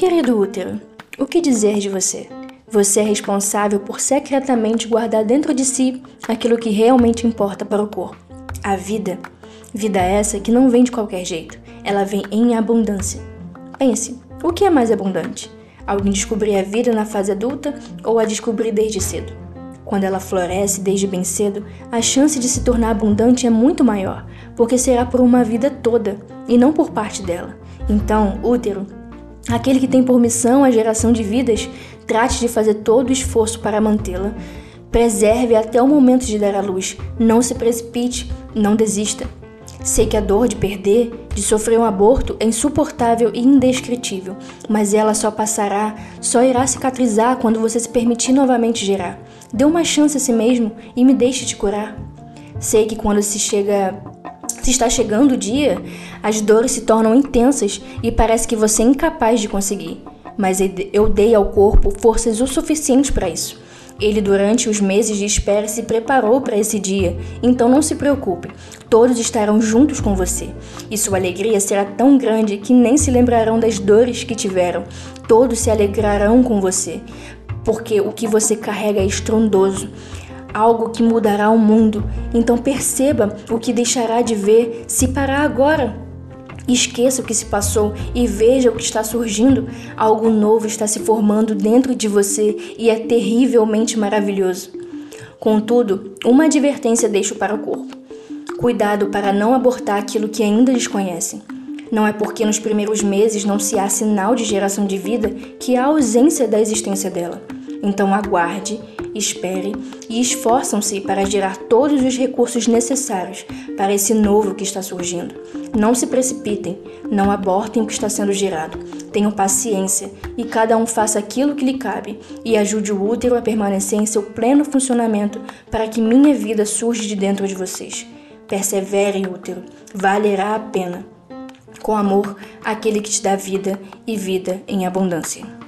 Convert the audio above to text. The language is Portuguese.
Querido útero, o que dizer de você? Você é responsável por secretamente guardar dentro de si aquilo que realmente importa para o corpo: a vida. Vida essa que não vem de qualquer jeito, ela vem em abundância. Pense, o que é mais abundante? Alguém descobrir a vida na fase adulta ou a descobrir desde cedo? Quando ela floresce desde bem cedo, a chance de se tornar abundante é muito maior, porque será por uma vida toda e não por parte dela. Então, útero, aquele que tem por missão a geração de vidas, trate de fazer todo o esforço para mantê-la. Preserve até o momento de dar à luz. Não se precipite, não desista. Sei que a dor de perder, de sofrer um aborto, é insuportável e indescritível, mas ela só passará, só irá cicatrizar quando você se permitir novamente gerar. Dê uma chance a si mesmo e me deixe te curar. Sei que quando se chega se está chegando o dia, as dores se tornam intensas e parece que você é incapaz de conseguir. Mas eu dei ao corpo forças o suficiente para isso. Ele, durante os meses de espera, se preparou para esse dia, então não se preocupe, todos estarão juntos com você. E sua alegria será tão grande que nem se lembrarão das dores que tiveram, todos se alegrarão com você, porque o que você carrega é estrondoso algo que mudará o mundo. Então perceba o que deixará de ver se parar agora. Esqueça o que se passou e veja o que está surgindo. Algo novo está se formando dentro de você e é terrivelmente maravilhoso. Contudo, uma advertência deixo para o corpo. Cuidado para não abortar aquilo que ainda desconhecem. Não é porque nos primeiros meses não se há sinal de geração de vida que há ausência da existência dela. Então aguarde, espere e esforçam-se para gerar todos os recursos necessários para esse novo que está surgindo. Não se precipitem, não abortem o que está sendo gerado. Tenham paciência e cada um faça aquilo que lhe cabe e ajude o útero a permanecer em seu pleno funcionamento para que minha vida surja de dentro de vocês. Persevere, útero, valerá a pena. Com amor, aquele que te dá vida e vida em abundância.